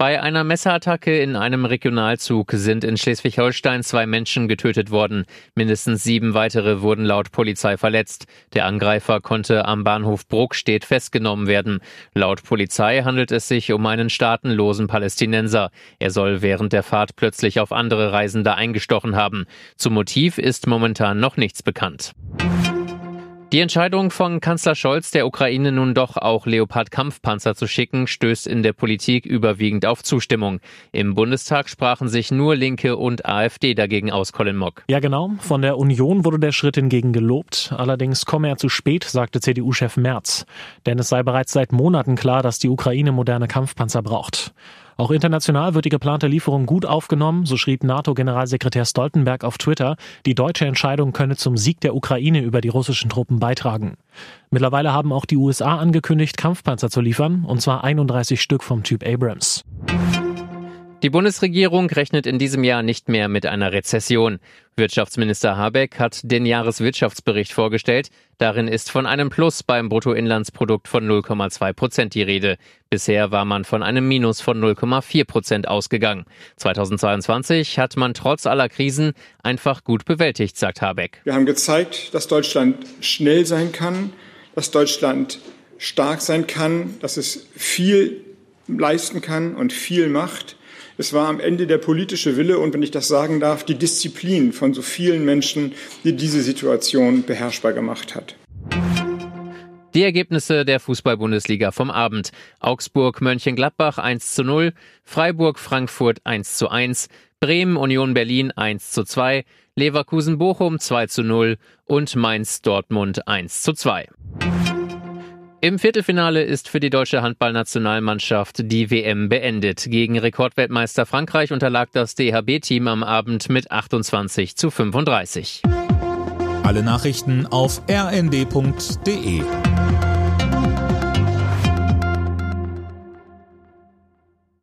Bei einer Messerattacke in einem Regionalzug sind in Schleswig-Holstein zwei Menschen getötet worden. Mindestens sieben weitere wurden laut Polizei verletzt. Der Angreifer konnte am Bahnhof Bruckstedt festgenommen werden. Laut Polizei handelt es sich um einen staatenlosen Palästinenser. Er soll während der Fahrt plötzlich auf andere Reisende eingestochen haben. Zum Motiv ist momentan noch nichts bekannt. Die Entscheidung von Kanzler Scholz, der Ukraine nun doch auch Leopard-Kampfpanzer zu schicken, stößt in der Politik überwiegend auf Zustimmung. Im Bundestag sprachen sich nur Linke und AfD dagegen aus, Colin Mock. Ja, genau. Von der Union wurde der Schritt hingegen gelobt. Allerdings komme er zu spät, sagte CDU-Chef Merz. Denn es sei bereits seit Monaten klar, dass die Ukraine moderne Kampfpanzer braucht. Auch international wird die geplante Lieferung gut aufgenommen, so schrieb NATO-Generalsekretär Stoltenberg auf Twitter, die deutsche Entscheidung könne zum Sieg der Ukraine über die russischen Truppen beitragen. Mittlerweile haben auch die USA angekündigt, Kampfpanzer zu liefern, und zwar 31 Stück vom Typ Abrams. Die Bundesregierung rechnet in diesem Jahr nicht mehr mit einer Rezession. Wirtschaftsminister Habeck hat den Jahreswirtschaftsbericht vorgestellt. Darin ist von einem Plus beim Bruttoinlandsprodukt von 0,2 Prozent die Rede. Bisher war man von einem Minus von 0,4 Prozent ausgegangen. 2022 hat man trotz aller Krisen einfach gut bewältigt, sagt Habeck. Wir haben gezeigt, dass Deutschland schnell sein kann, dass Deutschland stark sein kann, dass es viel leisten kann und viel macht. Es war am Ende der politische Wille und, wenn ich das sagen darf, die Disziplin von so vielen Menschen, die diese Situation beherrschbar gemacht hat. Die Ergebnisse der Fußball-Bundesliga vom Abend. Augsburg Mönchengladbach 1 zu 0, Freiburg Frankfurt 1 zu 1, Bremen Union Berlin 1 zu 2, Leverkusen Bochum 2 zu 0 und Mainz Dortmund 1 zu 2. Im Viertelfinale ist für die deutsche Handballnationalmannschaft die WM beendet. Gegen Rekordweltmeister Frankreich unterlag das DHB-Team am Abend mit 28 zu 35. Alle Nachrichten auf rnd.de